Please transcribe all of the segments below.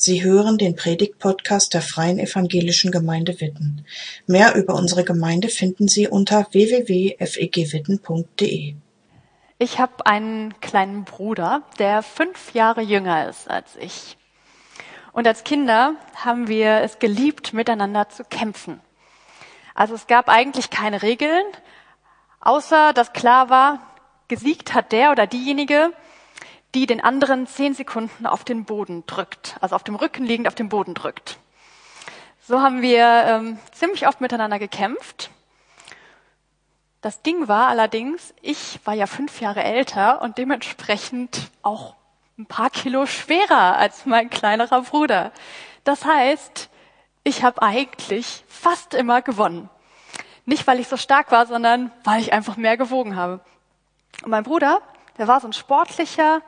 Sie hören den Predigt-Podcast der Freien Evangelischen Gemeinde Witten. Mehr über unsere Gemeinde finden Sie unter www.fegwitten.de. Ich habe einen kleinen Bruder, der fünf Jahre jünger ist als ich. Und als Kinder haben wir es geliebt, miteinander zu kämpfen. Also es gab eigentlich keine Regeln, außer dass klar war, gesiegt hat der oder diejenige, die den anderen zehn Sekunden auf den Boden drückt, also auf dem Rücken liegend auf den Boden drückt. So haben wir ähm, ziemlich oft miteinander gekämpft. Das Ding war allerdings, ich war ja fünf Jahre älter und dementsprechend auch ein paar Kilo schwerer als mein kleinerer Bruder. Das heißt, ich habe eigentlich fast immer gewonnen. Nicht, weil ich so stark war, sondern weil ich einfach mehr gewogen habe. Und mein Bruder, der war so ein sportlicher,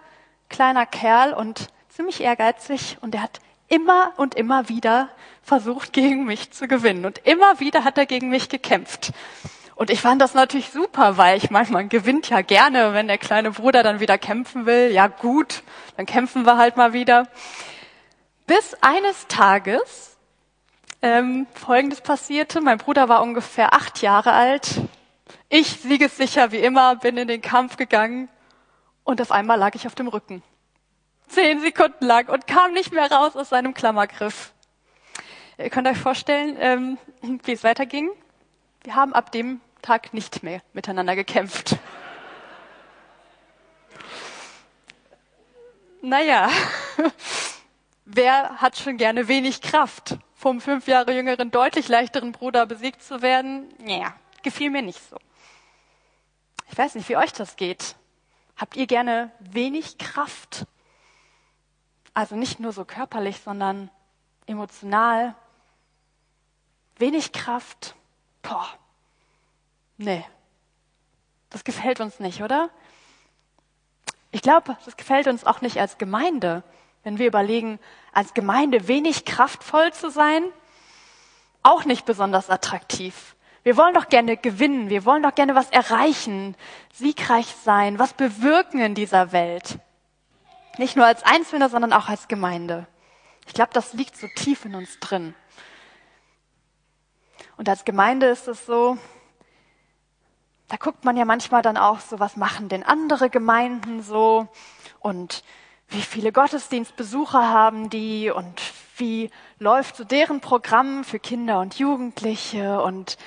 kleiner Kerl und ziemlich ehrgeizig und er hat immer und immer wieder versucht, gegen mich zu gewinnen. Und immer wieder hat er gegen mich gekämpft. Und ich fand das natürlich super, weil ich meine, man gewinnt ja gerne, wenn der kleine Bruder dann wieder kämpfen will. Ja gut, dann kämpfen wir halt mal wieder. Bis eines Tages ähm, Folgendes passierte. Mein Bruder war ungefähr acht Jahre alt. Ich, siegessicher wie immer, bin in den Kampf gegangen und auf einmal lag ich auf dem Rücken. Zehn Sekunden lang und kam nicht mehr raus aus seinem Klammergriff. Ihr könnt euch vorstellen, ähm, wie es weiterging. Wir haben ab dem Tag nicht mehr miteinander gekämpft. Naja, wer hat schon gerne wenig Kraft? Vom fünf Jahre jüngeren, deutlich leichteren Bruder besiegt zu werden? Ja, gefiel mir nicht so. Ich weiß nicht, wie euch das geht. Habt ihr gerne wenig Kraft? Also nicht nur so körperlich, sondern emotional. Wenig Kraft. Boah. Nee. Das gefällt uns nicht, oder? Ich glaube, das gefällt uns auch nicht als Gemeinde, wenn wir überlegen, als Gemeinde wenig kraftvoll zu sein, auch nicht besonders attraktiv. Wir wollen doch gerne gewinnen, wir wollen doch gerne was erreichen, siegreich sein, was bewirken in dieser Welt. Nicht nur als Einzelne, sondern auch als Gemeinde. Ich glaube, das liegt so tief in uns drin. Und als Gemeinde ist es so, da guckt man ja manchmal dann auch so, was machen denn andere Gemeinden so und wie viele Gottesdienstbesucher haben die und wie läuft so deren Programm für Kinder und Jugendliche und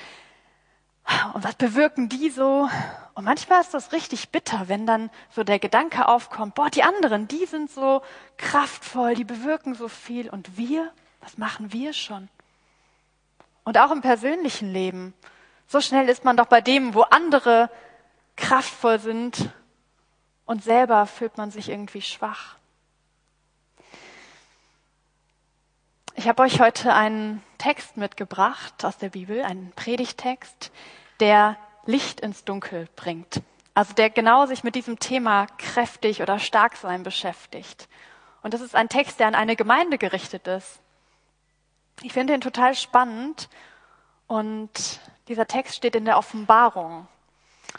und was bewirken die so? Und manchmal ist das richtig bitter, wenn dann so der Gedanke aufkommt, boah, die anderen, die sind so kraftvoll, die bewirken so viel. Und wir, was machen wir schon? Und auch im persönlichen Leben. So schnell ist man doch bei dem, wo andere kraftvoll sind und selber fühlt man sich irgendwie schwach. Ich habe euch heute einen Text mitgebracht aus der Bibel, einen Predigtext, der Licht ins Dunkel bringt. Also der genau sich mit diesem Thema kräftig oder stark sein beschäftigt. Und das ist ein Text, der an eine Gemeinde gerichtet ist. Ich finde ihn total spannend und dieser Text steht in der Offenbarung.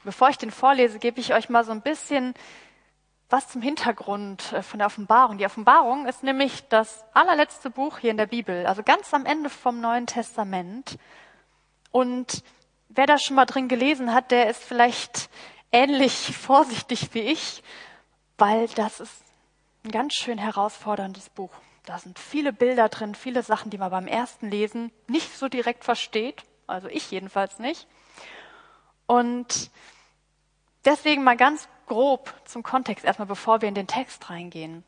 Bevor ich den vorlese, gebe ich euch mal so ein bisschen was zum Hintergrund äh, von der Offenbarung. Die Offenbarung ist nämlich das allerletzte Buch hier in der Bibel, also ganz am Ende vom Neuen Testament. Und wer da schon mal drin gelesen hat, der ist vielleicht ähnlich vorsichtig wie ich, weil das ist ein ganz schön herausforderndes Buch. Da sind viele Bilder drin, viele Sachen, die man beim ersten Lesen nicht so direkt versteht, also ich jedenfalls nicht. Und deswegen mal ganz grob zum Kontext erstmal, bevor wir in den Text reingehen.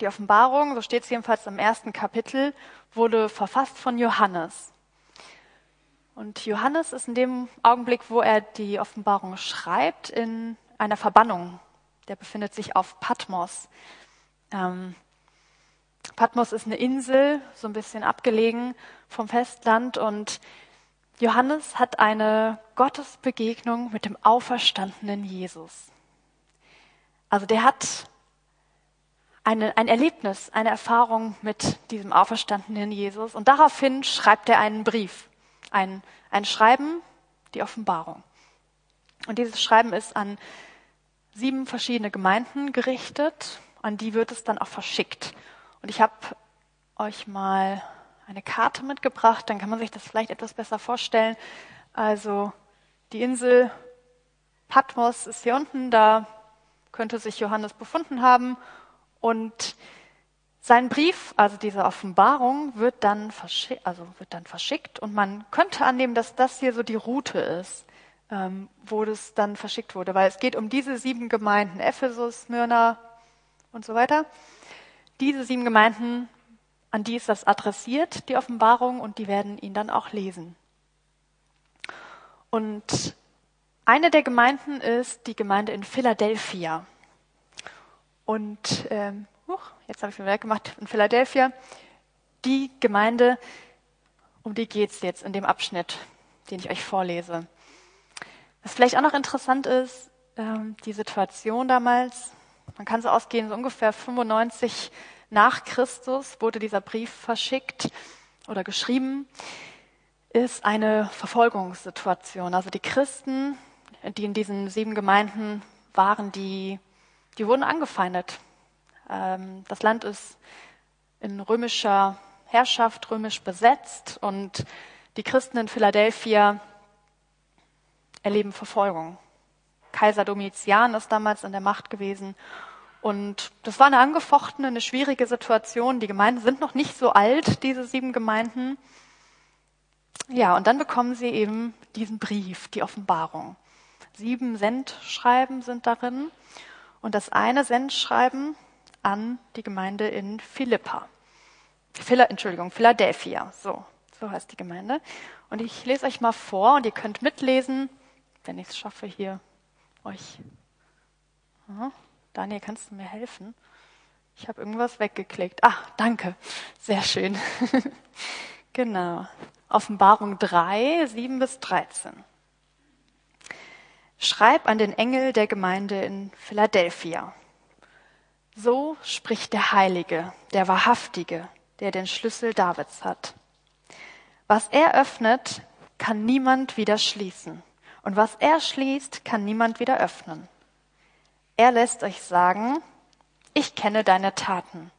Die Offenbarung, so steht es jedenfalls im ersten Kapitel, wurde verfasst von Johannes. Und Johannes ist in dem Augenblick, wo er die Offenbarung schreibt, in einer Verbannung. Der befindet sich auf Patmos. Ähm, Patmos ist eine Insel, so ein bisschen abgelegen vom Festland und Johannes hat eine Gottesbegegnung mit dem auferstandenen Jesus. Also der hat eine, ein Erlebnis, eine Erfahrung mit diesem auferstandenen Jesus. Und daraufhin schreibt er einen Brief, ein, ein Schreiben, die Offenbarung. Und dieses Schreiben ist an sieben verschiedene Gemeinden gerichtet, an die wird es dann auch verschickt. Und ich habe euch mal eine Karte mitgebracht, dann kann man sich das vielleicht etwas besser vorstellen. Also die Insel Patmos ist hier unten, da könnte sich Johannes befunden haben und sein Brief, also diese Offenbarung, wird dann, also wird dann verschickt und man könnte annehmen, dass das hier so die Route ist, ähm, wo das dann verschickt wurde, weil es geht um diese sieben Gemeinden, Ephesus, Myrna und so weiter. Diese sieben Gemeinden, an die ist das adressiert, die Offenbarung, und die werden ihn dann auch lesen. Und eine der Gemeinden ist die Gemeinde in Philadelphia. Und ähm, huch, jetzt habe ich mir weggemacht, in Philadelphia, die Gemeinde, um die geht's jetzt in dem Abschnitt, den ich euch vorlese. Was vielleicht auch noch interessant ist, ähm, die Situation damals, man kann so ausgehen, so ungefähr 95 nach Christus wurde dieser Brief verschickt oder geschrieben, ist eine Verfolgungssituation. Also die Christen, die in diesen sieben Gemeinden waren, die, die wurden angefeindet. Ähm, das Land ist in römischer Herrschaft, römisch besetzt und die Christen in Philadelphia erleben Verfolgung. Kaiser Domitian ist damals an der Macht gewesen und das war eine angefochtene, eine schwierige Situation. Die Gemeinden sind noch nicht so alt, diese sieben Gemeinden. Ja, und dann bekommen sie eben diesen Brief, die Offenbarung. Sieben Sendschreiben sind darin. Und das eine Sendschreiben an die Gemeinde in Philippa. Phila, Entschuldigung, Philadelphia. So, so heißt die Gemeinde. Und ich lese euch mal vor und ihr könnt mitlesen, wenn ich es schaffe, hier euch. Daniel, kannst du mir helfen? Ich habe irgendwas weggeklickt. Ah, danke. Sehr schön. genau. Offenbarung 3, 7 bis 13. Schreib an den Engel der Gemeinde in Philadelphia. So spricht der Heilige, der Wahrhaftige, der den Schlüssel Davids hat. Was er öffnet, kann niemand wieder schließen. Und was er schließt, kann niemand wieder öffnen. Er lässt euch sagen, ich kenne deine Taten.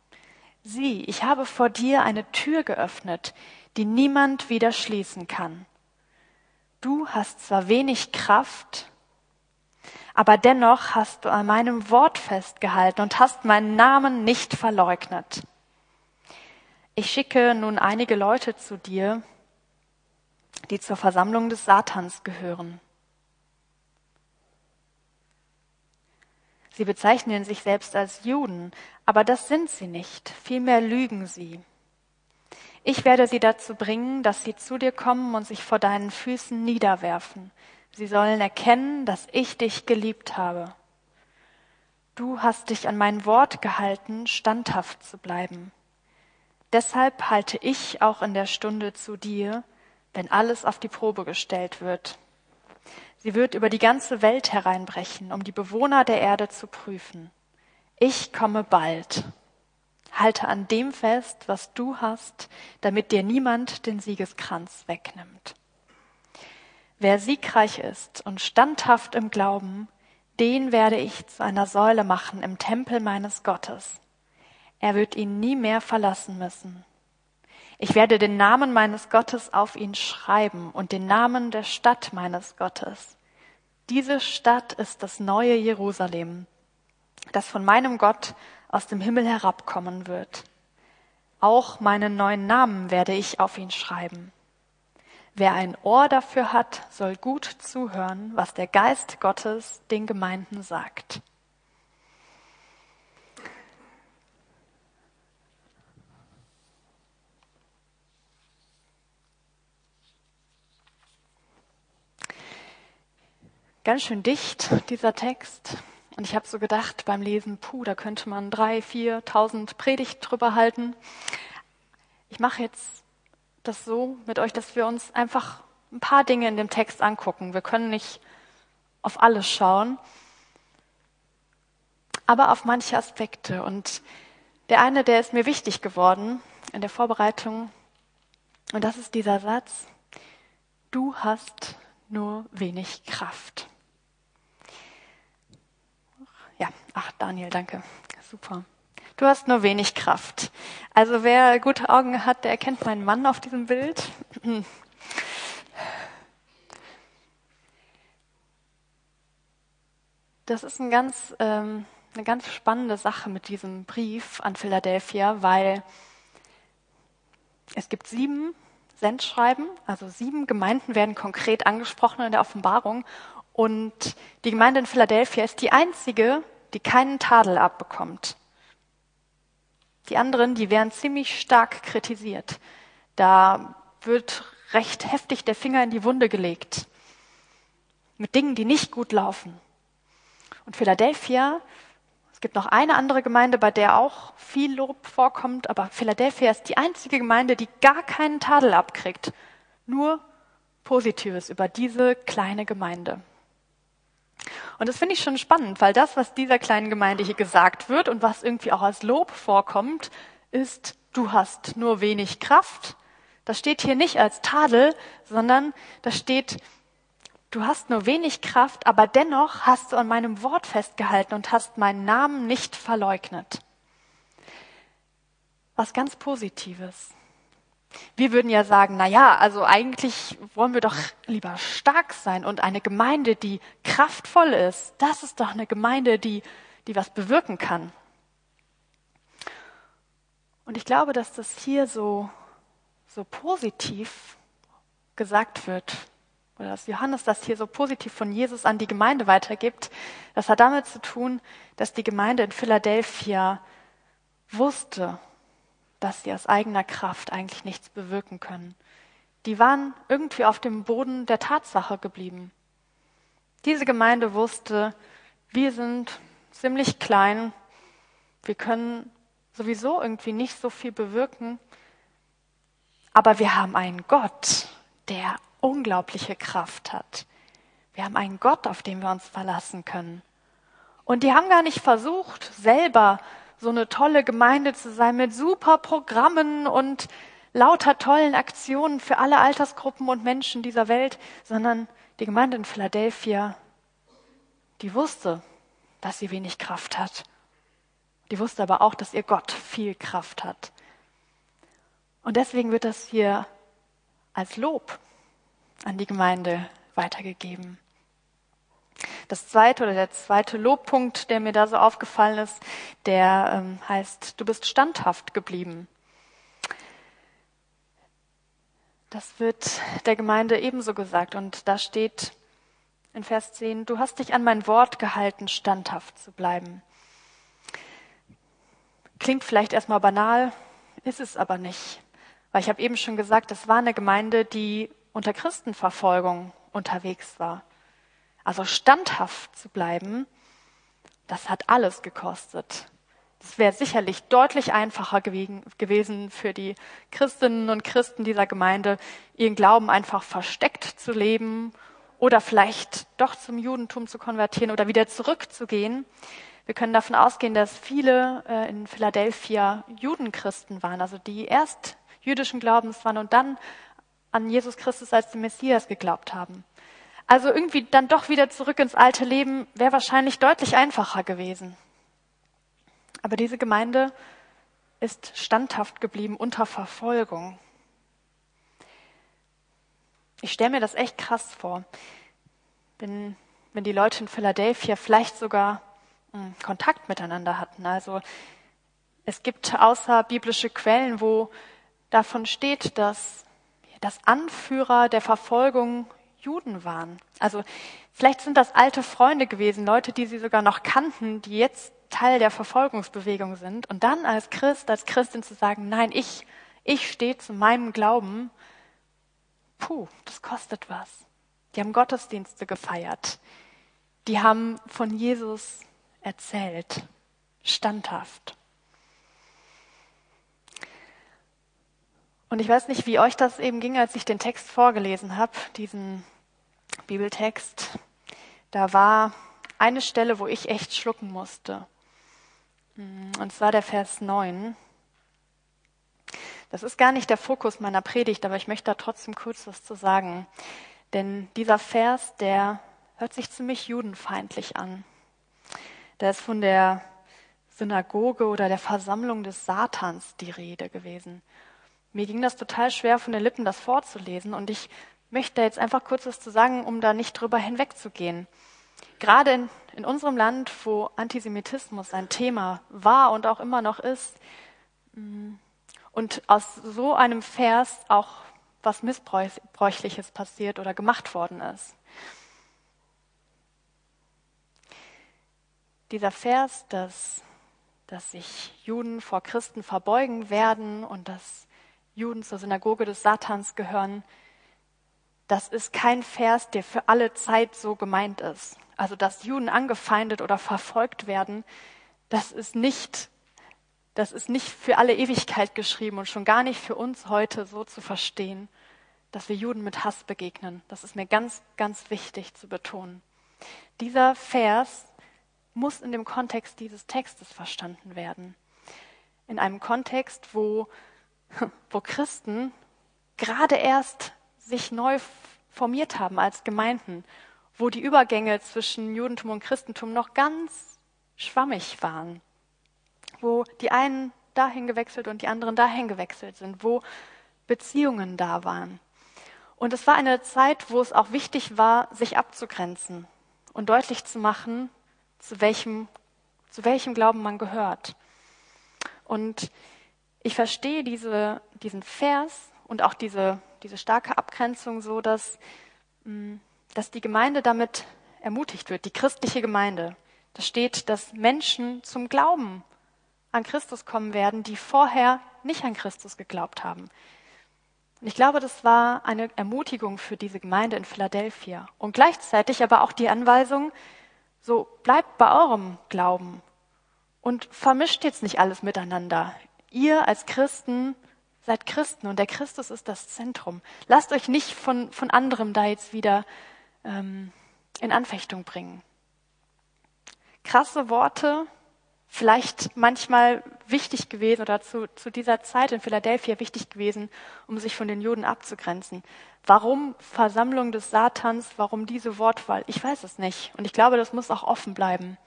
Sieh, ich habe vor dir eine Tür geöffnet, die niemand wieder schließen kann. Du hast zwar wenig Kraft, aber dennoch hast du an meinem Wort festgehalten und hast meinen Namen nicht verleugnet. Ich schicke nun einige Leute zu dir, die zur Versammlung des Satans gehören. Sie bezeichnen sich selbst als Juden, aber das sind sie nicht, vielmehr lügen sie. Ich werde sie dazu bringen, dass sie zu dir kommen und sich vor deinen Füßen niederwerfen, Sie sollen erkennen, dass ich dich geliebt habe. Du hast dich an mein Wort gehalten, standhaft zu bleiben. Deshalb halte ich auch in der Stunde zu dir, wenn alles auf die Probe gestellt wird. Sie wird über die ganze Welt hereinbrechen, um die Bewohner der Erde zu prüfen. Ich komme bald. Halte an dem fest, was du hast, damit dir niemand den Siegeskranz wegnimmt. Wer siegreich ist und standhaft im Glauben, den werde ich zu einer Säule machen im Tempel meines Gottes. Er wird ihn nie mehr verlassen müssen. Ich werde den Namen meines Gottes auf ihn schreiben und den Namen der Stadt meines Gottes. Diese Stadt ist das neue Jerusalem, das von meinem Gott aus dem Himmel herabkommen wird. Auch meinen neuen Namen werde ich auf ihn schreiben. Wer ein Ohr dafür hat, soll gut zuhören, was der Geist Gottes den Gemeinden sagt. Ganz schön dicht, dieser Text. Und ich habe so gedacht beim Lesen, puh, da könnte man drei, vier, tausend Predigt drüber halten. Ich mache jetzt das so mit euch, dass wir uns einfach ein paar Dinge in dem Text angucken. Wir können nicht auf alles schauen, aber auf manche Aspekte. Und der eine, der ist mir wichtig geworden in der Vorbereitung, und das ist dieser Satz, du hast nur wenig Kraft. Ja, ach Daniel, danke. Super. Du hast nur wenig Kraft. Also wer gute Augen hat, der erkennt meinen Mann auf diesem Bild. Das ist ein ganz, ähm, eine ganz spannende Sache mit diesem Brief an Philadelphia, weil es gibt sieben Sendschreiben, also sieben Gemeinden werden konkret angesprochen in der Offenbarung und die Gemeinde in Philadelphia ist die einzige, die keinen Tadel abbekommt. Die anderen, die werden ziemlich stark kritisiert. Da wird recht heftig der Finger in die Wunde gelegt. Mit Dingen, die nicht gut laufen. Und Philadelphia, es gibt noch eine andere Gemeinde, bei der auch viel Lob vorkommt, aber Philadelphia ist die einzige Gemeinde, die gar keinen Tadel abkriegt. Nur Positives über diese kleine Gemeinde. Und das finde ich schon spannend, weil das, was dieser kleinen Gemeinde hier gesagt wird und was irgendwie auch als Lob vorkommt, ist, du hast nur wenig Kraft. Das steht hier nicht als Tadel, sondern das steht, du hast nur wenig Kraft, aber dennoch hast du an meinem Wort festgehalten und hast meinen Namen nicht verleugnet. Was ganz Positives. Wir würden ja sagen, na ja, also eigentlich wollen wir doch lieber stark sein und eine Gemeinde, die kraftvoll ist, das ist doch eine Gemeinde, die, die was bewirken kann. Und ich glaube, dass das hier so, so positiv gesagt wird, oder dass Johannes das hier so positiv von Jesus an die Gemeinde weitergibt, das hat damit zu tun, dass die Gemeinde in Philadelphia wusste, dass sie aus eigener Kraft eigentlich nichts bewirken können. Die waren irgendwie auf dem Boden der Tatsache geblieben. Diese Gemeinde wusste, wir sind ziemlich klein, wir können sowieso irgendwie nicht so viel bewirken, aber wir haben einen Gott, der unglaubliche Kraft hat. Wir haben einen Gott, auf den wir uns verlassen können. Und die haben gar nicht versucht, selber so eine tolle Gemeinde zu sein mit super Programmen und lauter tollen Aktionen für alle Altersgruppen und Menschen dieser Welt, sondern die Gemeinde in Philadelphia, die wusste, dass sie wenig Kraft hat. Die wusste aber auch, dass ihr Gott viel Kraft hat. Und deswegen wird das hier als Lob an die Gemeinde weitergegeben. Das zweite oder der zweite Lobpunkt, der mir da so aufgefallen ist, der ähm, heißt, du bist standhaft geblieben. Das wird der Gemeinde ebenso gesagt und da steht in Vers 10, du hast dich an mein Wort gehalten, standhaft zu bleiben. Klingt vielleicht erstmal banal, ist es aber nicht. Weil ich habe eben schon gesagt, es war eine Gemeinde, die unter Christenverfolgung unterwegs war. Also standhaft zu bleiben, das hat alles gekostet. Es wäre sicherlich deutlich einfacher gewesen für die Christinnen und Christen dieser Gemeinde, ihren Glauben einfach versteckt zu leben oder vielleicht doch zum Judentum zu konvertieren oder wieder zurückzugehen. Wir können davon ausgehen, dass viele äh, in Philadelphia Judenchristen waren, also die erst jüdischen Glaubens waren und dann an Jesus Christus als den Messias geglaubt haben. Also irgendwie dann doch wieder zurück ins alte Leben wäre wahrscheinlich deutlich einfacher gewesen. Aber diese Gemeinde ist standhaft geblieben unter Verfolgung. Ich stelle mir das echt krass vor, wenn, wenn die Leute in Philadelphia vielleicht sogar hm, Kontakt miteinander hatten. Also es gibt außerbiblische Quellen, wo davon steht, dass das Anführer der Verfolgung Juden waren. Also vielleicht sind das alte Freunde gewesen, Leute, die sie sogar noch kannten, die jetzt Teil der Verfolgungsbewegung sind. Und dann als Christ, als Christin zu sagen, nein, ich, ich stehe zu meinem Glauben, puh, das kostet was. Die haben Gottesdienste gefeiert. Die haben von Jesus erzählt. Standhaft. Und ich weiß nicht, wie euch das eben ging, als ich den Text vorgelesen habe, diesen Bibeltext, da war eine Stelle, wo ich echt schlucken musste. Und zwar der Vers 9. Das ist gar nicht der Fokus meiner Predigt, aber ich möchte da trotzdem kurz was zu sagen. Denn dieser Vers, der hört sich ziemlich judenfeindlich an. Der ist von der Synagoge oder der Versammlung des Satans die Rede gewesen. Mir ging das total schwer von den Lippen, das vorzulesen und ich möchte jetzt einfach kurz was zu sagen, um da nicht drüber hinwegzugehen. Gerade in, in unserem Land, wo Antisemitismus ein Thema war und auch immer noch ist, mm, und aus so einem Vers auch was Missbräuchliches passiert oder gemacht worden ist. Dieser Vers, dass, dass sich Juden vor Christen verbeugen werden und dass Juden zur Synagoge des Satans gehören, das ist kein Vers, der für alle Zeit so gemeint ist. Also, dass Juden angefeindet oder verfolgt werden, das ist nicht, das ist nicht für alle Ewigkeit geschrieben und schon gar nicht für uns heute so zu verstehen, dass wir Juden mit Hass begegnen. Das ist mir ganz, ganz wichtig zu betonen. Dieser Vers muss in dem Kontext dieses Textes verstanden werden. In einem Kontext, wo, wo Christen gerade erst sich neu formiert haben als Gemeinden, wo die Übergänge zwischen Judentum und Christentum noch ganz schwammig waren, wo die einen dahin gewechselt und die anderen dahin gewechselt sind, wo Beziehungen da waren. Und es war eine Zeit, wo es auch wichtig war, sich abzugrenzen und deutlich zu machen, zu welchem, zu welchem Glauben man gehört. Und ich verstehe diese, diesen Vers und auch diese diese starke Abgrenzung so, dass, mm, dass die Gemeinde damit ermutigt wird, die christliche Gemeinde. Da steht, dass Menschen zum Glauben an Christus kommen werden, die vorher nicht an Christus geglaubt haben. Und ich glaube, das war eine Ermutigung für diese Gemeinde in Philadelphia. Und gleichzeitig aber auch die Anweisung, so bleibt bei eurem Glauben und vermischt jetzt nicht alles miteinander. Ihr als Christen Seid Christen und der Christus ist das Zentrum. Lasst euch nicht von, von anderem da jetzt wieder ähm, in Anfechtung bringen. Krasse Worte, vielleicht manchmal wichtig gewesen oder zu, zu dieser Zeit in Philadelphia wichtig gewesen, um sich von den Juden abzugrenzen. Warum Versammlung des Satans? Warum diese Wortwahl? Ich weiß es nicht. Und ich glaube, das muss auch offen bleiben.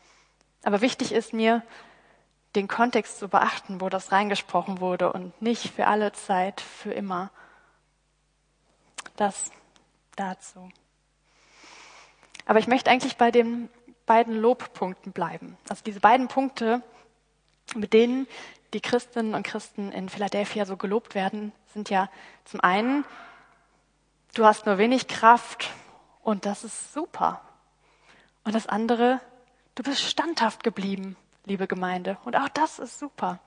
Aber wichtig ist mir, den Kontext zu beachten, wo das reingesprochen wurde und nicht für alle Zeit, für immer. Das dazu. Aber ich möchte eigentlich bei den beiden Lobpunkten bleiben. Also diese beiden Punkte, mit denen die Christinnen und Christen in Philadelphia so gelobt werden, sind ja zum einen, du hast nur wenig Kraft und das ist super. Und das andere, du bist standhaft geblieben liebe Gemeinde. Und auch das ist super.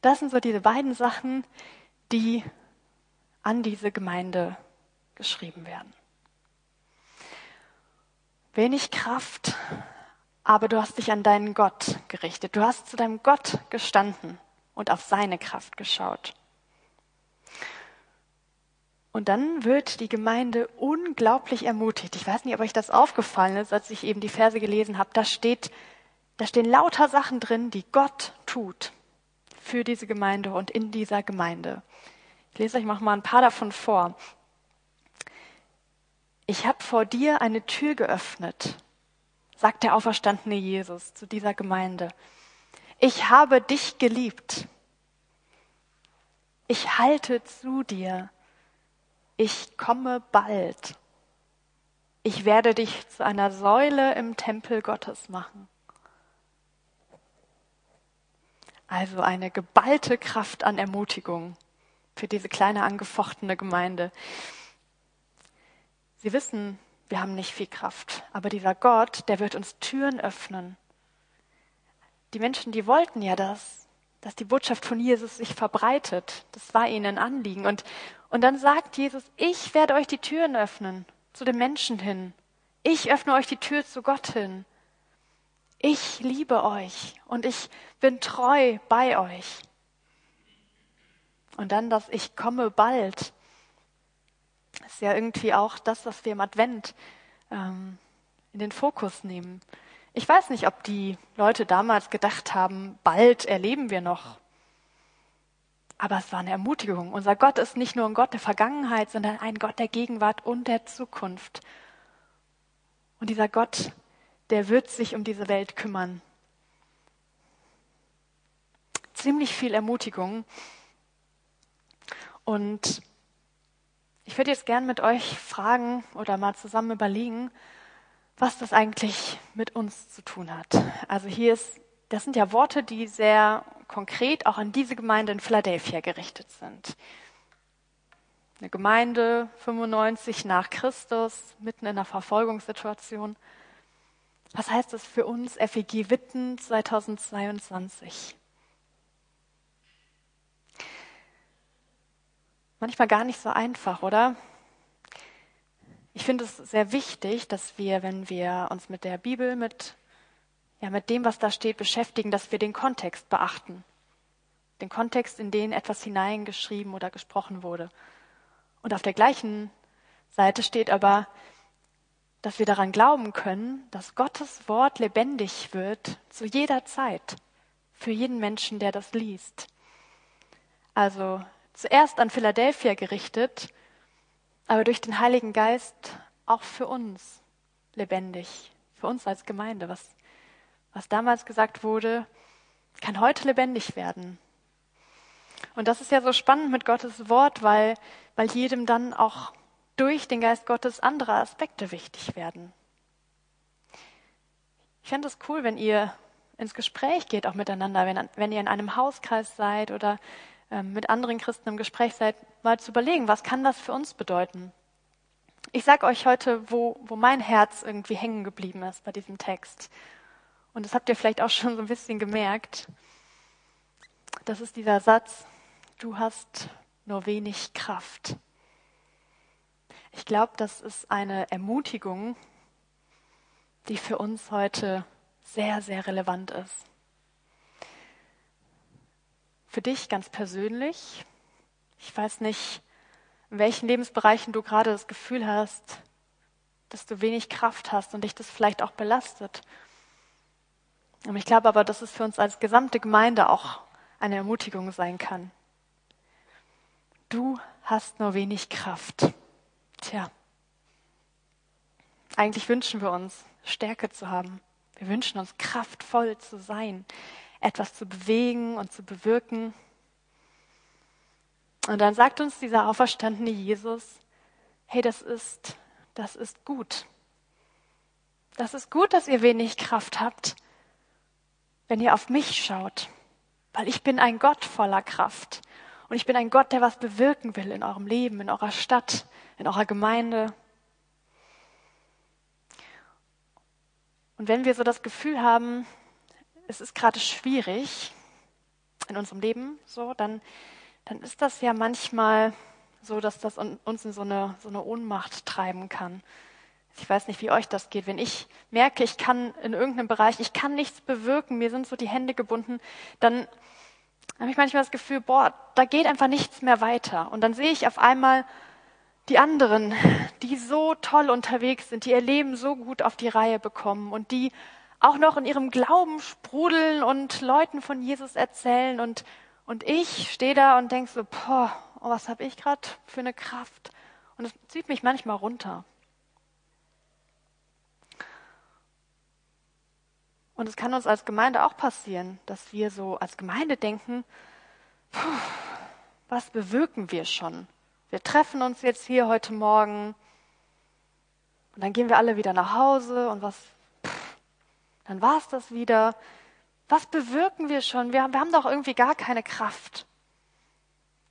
Das sind so diese beiden Sachen, die an diese Gemeinde geschrieben werden. Wenig Kraft, aber du hast dich an deinen Gott gerichtet. Du hast zu deinem Gott gestanden und auf seine Kraft geschaut. Und dann wird die Gemeinde unglaublich ermutigt. Ich weiß nicht, ob euch das aufgefallen ist, als ich eben die Verse gelesen habe. Da steht, da stehen lauter Sachen drin, die Gott tut für diese Gemeinde und in dieser Gemeinde. Ich lese euch mal ein paar davon vor. Ich habe vor dir eine Tür geöffnet, sagt der auferstandene Jesus zu dieser Gemeinde. Ich habe dich geliebt. Ich halte zu dir. Ich komme bald. Ich werde dich zu einer Säule im Tempel Gottes machen. Also eine geballte Kraft an Ermutigung für diese kleine angefochtene Gemeinde. Sie wissen, wir haben nicht viel Kraft, aber dieser Gott, der wird uns Türen öffnen. Die Menschen, die wollten ja das, dass die Botschaft von Jesus sich verbreitet. Das war ihnen ein Anliegen. Und, und dann sagt Jesus, ich werde euch die Türen öffnen, zu den Menschen hin. Ich öffne euch die Tür zu Gott hin. Ich liebe euch und ich bin treu bei euch. Und dann das Ich komme bald. ist ja irgendwie auch das, was wir im Advent ähm, in den Fokus nehmen. Ich weiß nicht, ob die Leute damals gedacht haben, bald erleben wir noch. Aber es war eine Ermutigung. Unser Gott ist nicht nur ein Gott der Vergangenheit, sondern ein Gott der Gegenwart und der Zukunft. Und dieser Gott der wird sich um diese Welt kümmern. ziemlich viel Ermutigung. Und ich würde jetzt gern mit euch fragen oder mal zusammen überlegen, was das eigentlich mit uns zu tun hat. Also hier ist, das sind ja Worte, die sehr konkret auch an diese Gemeinde in Philadelphia gerichtet sind. Eine Gemeinde 95 nach Christus, mitten in einer Verfolgungssituation. Was heißt das für uns FEG Witten 2022? Manchmal gar nicht so einfach, oder? Ich finde es sehr wichtig, dass wir, wenn wir uns mit der Bibel, mit, ja, mit dem, was da steht, beschäftigen, dass wir den Kontext beachten. Den Kontext, in den etwas hineingeschrieben oder gesprochen wurde. Und auf der gleichen Seite steht aber, dass wir daran glauben können, dass Gottes Wort lebendig wird zu jeder Zeit für jeden Menschen, der das liest. Also zuerst an Philadelphia gerichtet, aber durch den Heiligen Geist auch für uns lebendig, für uns als Gemeinde. Was, was damals gesagt wurde, kann heute lebendig werden. Und das ist ja so spannend mit Gottes Wort, weil, weil jedem dann auch durch den Geist Gottes andere Aspekte wichtig werden. Ich fände es cool, wenn ihr ins Gespräch geht, auch miteinander, wenn, wenn ihr in einem Hauskreis seid oder ähm, mit anderen Christen im Gespräch seid, mal zu überlegen, was kann das für uns bedeuten? Ich sage euch heute, wo, wo mein Herz irgendwie hängen geblieben ist bei diesem Text. Und das habt ihr vielleicht auch schon so ein bisschen gemerkt. Das ist dieser Satz, du hast nur wenig Kraft. Ich glaube, das ist eine Ermutigung, die für uns heute sehr, sehr relevant ist. Für dich ganz persönlich, ich weiß nicht, in welchen Lebensbereichen du gerade das Gefühl hast, dass du wenig Kraft hast und dich das vielleicht auch belastet. Und ich glaube aber, dass es für uns als gesamte Gemeinde auch eine Ermutigung sein kann. Du hast nur wenig Kraft. Tja, eigentlich wünschen wir uns, Stärke zu haben. Wir wünschen uns, kraftvoll zu sein, etwas zu bewegen und zu bewirken. Und dann sagt uns dieser auferstandene Jesus, hey, das ist, das ist gut. Das ist gut, dass ihr wenig Kraft habt, wenn ihr auf mich schaut, weil ich bin ein Gott voller Kraft. Und ich bin ein Gott, der was bewirken will in eurem Leben, in eurer Stadt, in eurer Gemeinde. Und wenn wir so das Gefühl haben, es ist gerade schwierig in unserem Leben, so, dann, dann ist das ja manchmal so, dass das uns in so eine, so eine Ohnmacht treiben kann. Ich weiß nicht, wie euch das geht. Wenn ich merke, ich kann in irgendeinem Bereich, ich kann nichts bewirken, mir sind so die Hände gebunden, dann habe ich manchmal das Gefühl, boah, da geht einfach nichts mehr weiter. Und dann sehe ich auf einmal die anderen, die so toll unterwegs sind, die ihr Leben so gut auf die Reihe bekommen und die auch noch in ihrem Glauben sprudeln und Leuten von Jesus erzählen. Und, und ich stehe da und denke so, boah, oh, was habe ich gerade für eine Kraft? Und es zieht mich manchmal runter. Und es kann uns als Gemeinde auch passieren, dass wir so als Gemeinde denken, was bewirken wir schon? Wir treffen uns jetzt hier heute Morgen und dann gehen wir alle wieder nach Hause und was, pff, dann war es das wieder. Was bewirken wir schon? Wir haben, wir haben doch irgendwie gar keine Kraft.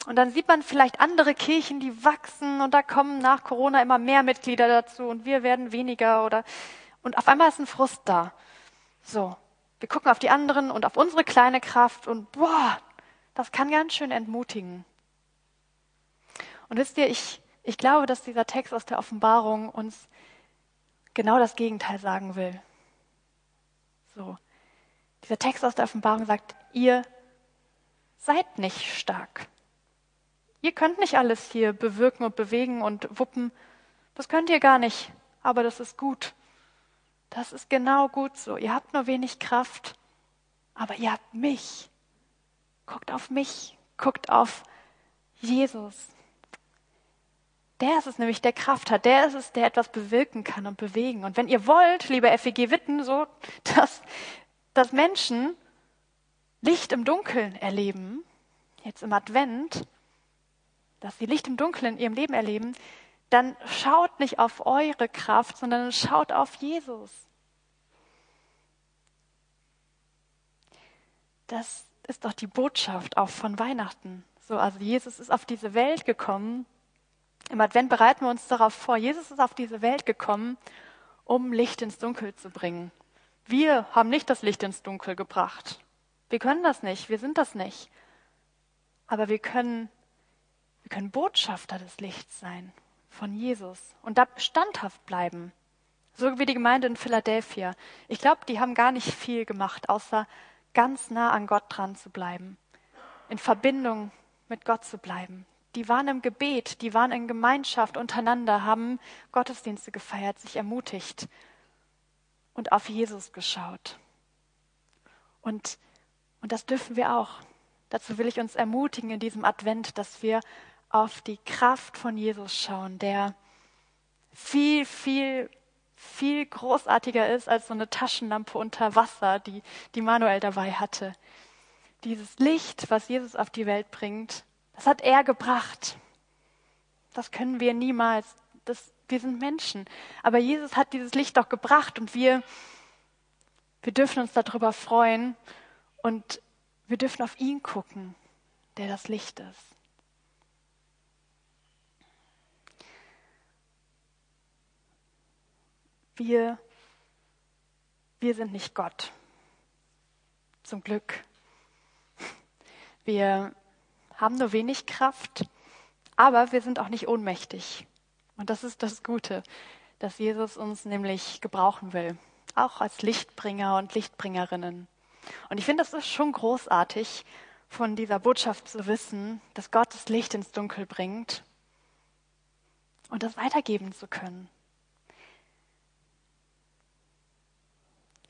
Und dann sieht man vielleicht andere Kirchen, die wachsen und da kommen nach Corona immer mehr Mitglieder dazu und wir werden weniger oder, und auf einmal ist ein Frust da. So, wir gucken auf die anderen und auf unsere kleine Kraft und boah, das kann ganz schön entmutigen. Und wisst ihr, ich, ich glaube, dass dieser Text aus der Offenbarung uns genau das Gegenteil sagen will. So. Dieser Text aus der Offenbarung sagt, ihr seid nicht stark. Ihr könnt nicht alles hier bewirken und bewegen und wuppen. Das könnt ihr gar nicht. Aber das ist gut. Das ist genau gut so. Ihr habt nur wenig Kraft, aber ihr habt mich. Guckt auf mich, guckt auf Jesus. Der ist es nämlich, der Kraft hat. Der ist es, der etwas bewirken kann und bewegen. Und wenn ihr wollt, liebe FEG Witten, so, dass, dass Menschen Licht im Dunkeln erleben, jetzt im Advent, dass sie Licht im Dunkeln in ihrem Leben erleben, dann schaut nicht auf eure Kraft, sondern schaut auf Jesus. Das ist doch die Botschaft auch von Weihnachten. So, also Jesus ist auf diese Welt gekommen. Im Advent bereiten wir uns darauf vor. Jesus ist auf diese Welt gekommen, um Licht ins Dunkel zu bringen. Wir haben nicht das Licht ins Dunkel gebracht. Wir können das nicht. Wir sind das nicht. Aber wir können, wir können Botschafter des Lichts sein von Jesus und da standhaft bleiben. So wie die Gemeinde in Philadelphia. Ich glaube, die haben gar nicht viel gemacht, außer ganz nah an Gott dran zu bleiben, in Verbindung mit Gott zu bleiben. Die waren im Gebet, die waren in Gemeinschaft untereinander, haben Gottesdienste gefeiert, sich ermutigt und auf Jesus geschaut. Und, und das dürfen wir auch. Dazu will ich uns ermutigen in diesem Advent, dass wir auf die Kraft von Jesus schauen, der viel, viel, viel großartiger ist als so eine Taschenlampe unter Wasser, die, die Manuel dabei hatte. Dieses Licht, was Jesus auf die Welt bringt, das hat er gebracht. Das können wir niemals. Das, wir sind Menschen. Aber Jesus hat dieses Licht doch gebracht und wir, wir dürfen uns darüber freuen und wir dürfen auf ihn gucken, der das Licht ist. Wir, wir sind nicht Gott. Zum Glück. Wir haben nur wenig Kraft, aber wir sind auch nicht ohnmächtig. Und das ist das Gute, dass Jesus uns nämlich gebrauchen will, auch als Lichtbringer und Lichtbringerinnen. Und ich finde, das ist schon großartig, von dieser Botschaft zu wissen, dass Gott das Licht ins Dunkel bringt und das weitergeben zu können.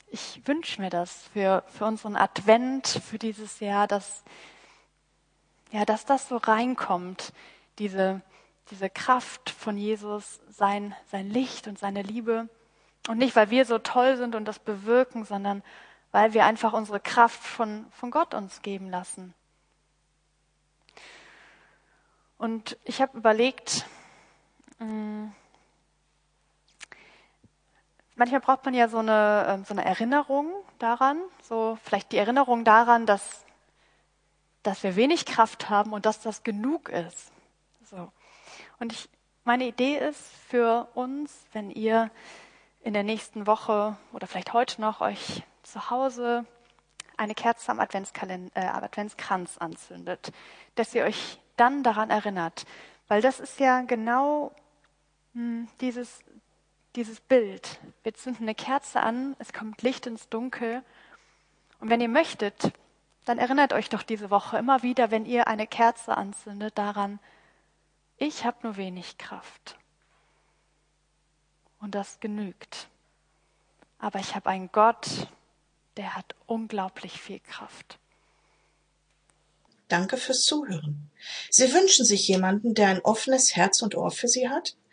ich wünsche mir das für, für unseren Advent, für dieses Jahr, dass, ja, dass das so reinkommt, diese, diese Kraft von Jesus, sein, sein Licht und seine Liebe. Und nicht, weil wir so toll sind und das bewirken, sondern weil wir einfach unsere Kraft von, von Gott uns geben lassen. Und ich habe überlegt, mm, manchmal braucht man ja so eine, ähm, so eine Erinnerung daran, so vielleicht die Erinnerung daran, dass, dass wir wenig Kraft haben und dass das genug ist. So. Und ich, meine Idee ist für uns, wenn ihr in der nächsten Woche oder vielleicht heute noch euch zu Hause eine Kerze am äh, Adventskranz anzündet, dass ihr euch dann daran erinnert, weil das ist ja genau mh, hm, dieses dieses Bild. Wir zünden eine Kerze an, es kommt Licht ins Dunkel. Und wenn ihr möchtet, dann erinnert euch doch diese Woche immer wieder, wenn ihr eine Kerze anzündet, daran, ich habe nur wenig Kraft. Und das genügt. Aber ich habe einen Gott, der hat unglaublich viel Kraft. Danke fürs Zuhören. Sie wünschen sich jemanden, der ein offenes Herz und Ohr für Sie hat?